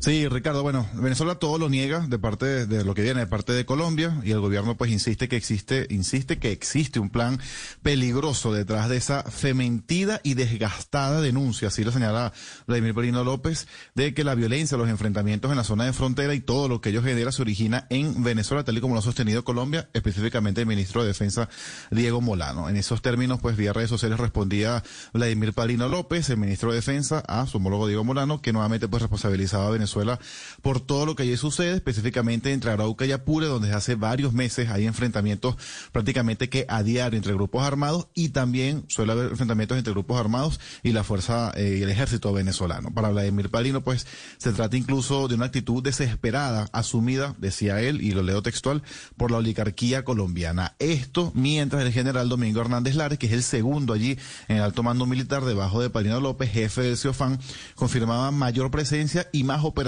Sí, Ricardo, bueno, Venezuela todo lo niega de parte de, lo que viene de parte de Colombia y el gobierno pues insiste que existe, insiste que existe un plan peligroso detrás de esa fementida y desgastada denuncia, así lo señala Vladimir Perino López, de que la violencia, los enfrentamientos en la zona de frontera y todo lo que ello genera se origina en Venezuela, tal y como lo ha sostenido Colombia, específicamente el ministro de Defensa Diego Molano. En esos términos, pues vía redes sociales respondía Vladimir Perino López, el ministro de Defensa, a su homólogo Diego Molano, que nuevamente pues responsabilizaba a Venezuela Venezuela por todo lo que allí sucede, específicamente entre Arauca y Apure, donde hace varios meses hay enfrentamientos prácticamente que a diario entre grupos armados y también suele haber enfrentamientos entre grupos armados y la fuerza eh, y el ejército venezolano. Para Vladimir Palino, pues se trata incluso de una actitud desesperada, asumida, decía él, y lo leo textual, por la oligarquía colombiana. Esto mientras el general Domingo Hernández Lares, que es el segundo allí en el alto mando militar debajo de Palino López, jefe del CIOFAN, confirmaba mayor presencia y más operaciones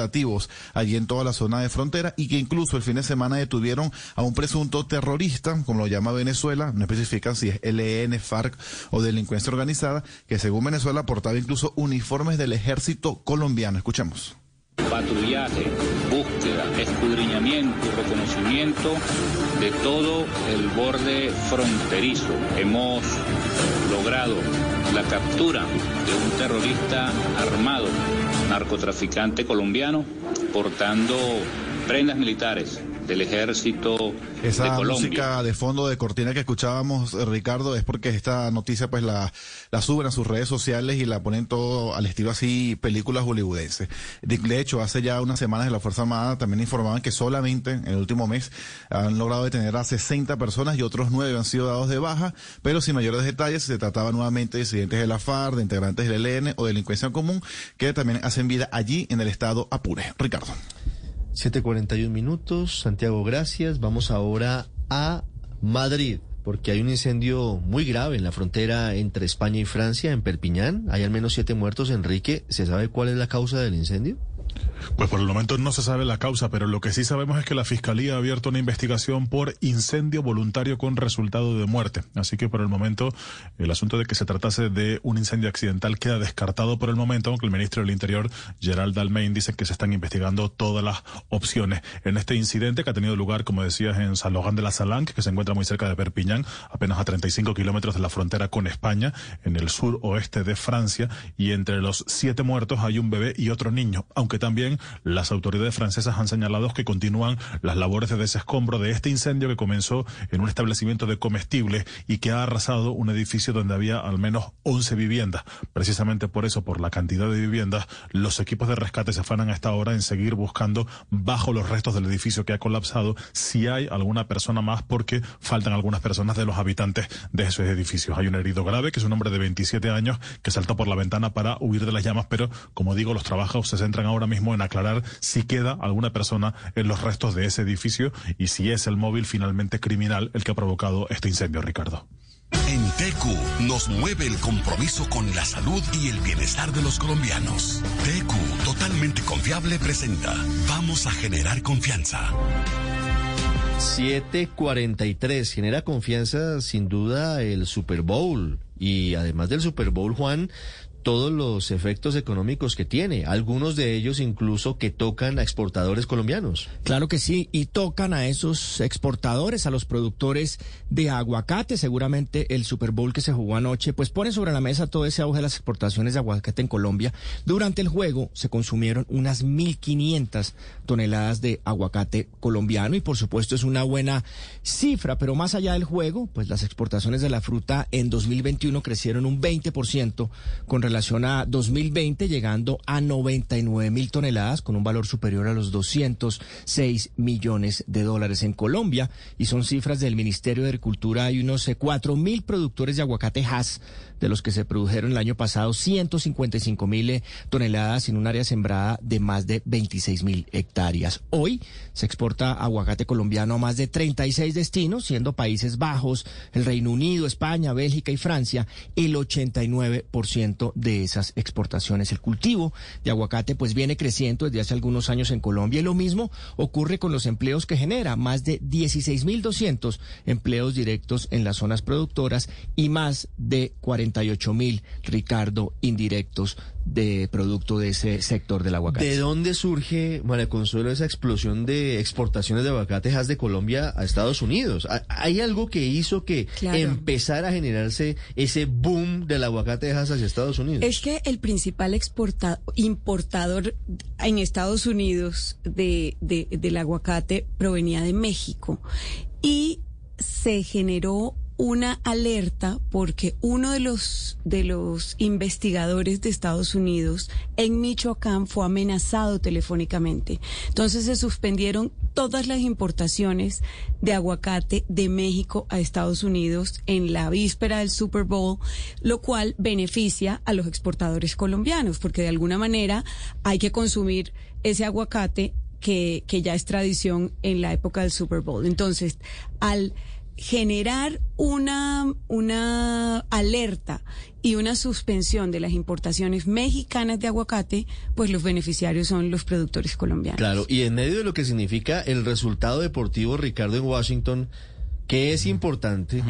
allí en toda la zona de frontera y que incluso el fin de semana detuvieron a un presunto terrorista, como lo llama Venezuela, no especifican si es LN, FARC o delincuencia organizada, que según Venezuela portaba incluso uniformes del ejército colombiano. Escuchemos patrullaje, búsqueda, escudriñamiento y reconocimiento de todo el borde fronterizo. Hemos logrado la captura de un terrorista armado, narcotraficante colombiano, portando prendas militares del ejército esa de Colombia. música de fondo de cortina que escuchábamos eh, Ricardo es porque esta noticia pues la, la suben a sus redes sociales y la ponen todo al estilo así películas hollywoodenses. De, de hecho hace ya unas semanas de la Fuerza Armada también informaban que solamente en el último mes han logrado detener a 60 personas y otros nueve han sido dados de baja pero sin mayores detalles se trataba nuevamente de disidentes de la FARC de integrantes del ELN o delincuencia común que también hacen vida allí en el estado Apure. Ricardo 7:41 minutos. Santiago, gracias. Vamos ahora a Madrid, porque hay un incendio muy grave en la frontera entre España y Francia, en Perpiñán. Hay al menos siete muertos. Enrique, ¿se sabe cuál es la causa del incendio? Pues por el momento no se sabe la causa, pero lo que sí sabemos es que la Fiscalía ha abierto una investigación por incendio voluntario con resultado de muerte. Así que por el momento el asunto de que se tratase de un incendio accidental queda descartado por el momento, aunque el ministro del Interior, Gerald Dalmain, dice que se están investigando todas las opciones. En este incidente que ha tenido lugar, como decías, en San Logan de la Salanque, que se encuentra muy cerca de Perpiñán, apenas a 35 kilómetros de la frontera con España, en el sur oeste de Francia, y entre los siete muertos hay un bebé y otro niño, aunque también las autoridades francesas han señalado que continúan las labores de desescombro de este incendio que comenzó en un establecimiento de comestibles y que ha arrasado un edificio donde había al menos 11 viviendas. Precisamente por eso, por la cantidad de viviendas, los equipos de rescate se afanan a esta hora en seguir buscando bajo los restos del edificio que ha colapsado si hay alguna persona más porque faltan algunas personas de los habitantes de esos edificios. Hay un herido grave que es un hombre de 27 años que saltó por la ventana para huir de las llamas, pero como digo, los trabajos se centran ahora mismo en aclarar si queda alguna persona en los restos de ese edificio y si es el móvil finalmente criminal el que ha provocado este incendio, Ricardo. En TQ nos mueve el compromiso con la salud y el bienestar de los colombianos. TQ, totalmente confiable, presenta Vamos a generar confianza. 743. Genera confianza sin duda el Super Bowl. Y además del Super Bowl, Juan, todos los efectos económicos que tiene, algunos de ellos incluso que tocan a exportadores colombianos. Claro que sí, y tocan a esos exportadores, a los productores de aguacate. Seguramente el Super Bowl que se jugó anoche, pues pone sobre la mesa todo ese auge de las exportaciones de aguacate en Colombia. Durante el juego se consumieron unas 1.500 toneladas de aguacate colombiano y por supuesto es una buena cifra, pero más allá del juego, pues las exportaciones de la fruta en 2021 crecieron un 20% con relación a 2020, llegando a 99 mil toneladas con un valor superior a los 206 millones de dólares en Colombia. Y son cifras del Ministerio de Agricultura. Hay unos 4 mil productores de aguacate Hass de los que se produjeron el año pasado 155 mil eh, toneladas en un área sembrada de más de 26 mil hectáreas. Hoy se exporta aguacate colombiano a más de 36 destinos, siendo Países Bajos, el Reino Unido, España, Bélgica y Francia el 89% de esas exportaciones. El cultivo de aguacate pues viene creciendo desde hace algunos años en Colombia y lo mismo ocurre con los empleos que genera, más de 16.200 empleos directos en las zonas productoras y más de 40 mil, Ricardo, indirectos de producto de ese sector del aguacate. ¿De dónde surge, María Consuelo, esa explosión de exportaciones de aguacatejas de Colombia a Estados Unidos? ¿Hay algo que hizo que Claro. empezara a generarse ese boom del aguacatejas hacia Estados Unidos? Es que el principal exporta- importador en Estados Unidos de, de- del aguacate provenía de México y se generó una alerta porque uno de los de los investigadores de Estados Unidos en Michoacán fue amenazado telefónicamente. Entonces se suspendieron todas las importaciones de aguacate de México a Estados Unidos en la víspera del Super Bowl, lo cual beneficia a los exportadores colombianos, porque de alguna manera hay que consumir ese aguacate que, que ya es tradición en la época del Super Bowl. Entonces, al generar una, una alerta y una suspensión de las importaciones mexicanas de aguacate, pues los beneficiarios son los productores colombianos. Claro, y en medio de lo que significa el resultado deportivo, Ricardo, en Washington, que es importante,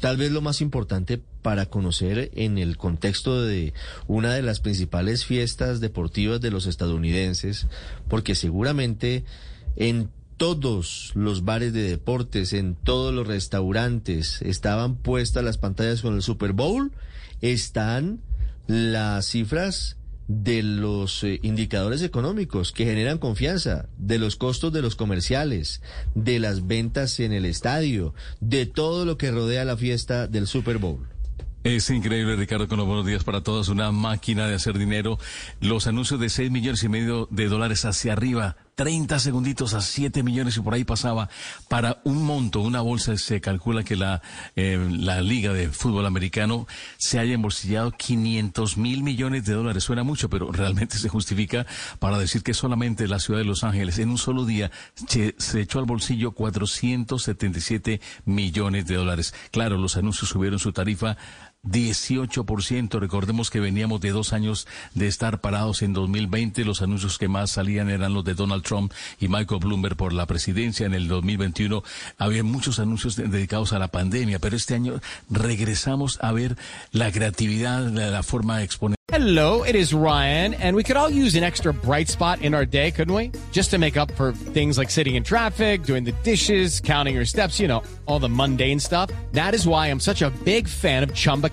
tal vez lo más importante para conocer en el contexto de una de las principales fiestas deportivas de los estadounidenses, porque seguramente en todos los bares de deportes, en todos los restaurantes, estaban puestas las pantallas con el Super Bowl, están las cifras de los eh, indicadores económicos que generan confianza, de los costos de los comerciales, de las ventas en el estadio, de todo lo que rodea la fiesta del Super Bowl. Es increíble, Ricardo, con los buenos días para todos. Una máquina de hacer dinero. Los anuncios de 6 millones y medio de dólares hacia arriba. 30 segunditos a 7 millones y por ahí pasaba. Para un monto, una bolsa, se calcula que la, eh, la Liga de Fútbol Americano se haya embolsillado 500 mil millones de dólares. Suena mucho, pero realmente se justifica para decir que solamente la ciudad de Los Ángeles en un solo día se, echó al bolsillo 477 millones de dólares. Claro, los anuncios subieron su tarifa 18%. Recordemos que veníamos de dos años de estar parados en 2020. Los anuncios que más salían eran los de Donald Trump y Michael Bloomberg por la presidencia. En el 2021 había muchos anuncios de- dedicados a la pandemia, pero este año regresamos a ver la creatividad, la, la forma exponencial. Hello, it is Ryan, and we could all use an extra bright spot in our day, couldn't we? Just to make up for things like sitting in traffic, doing the dishes, counting your steps, you know, all the mundane stuff. That is why I'm such a big fan of Chumba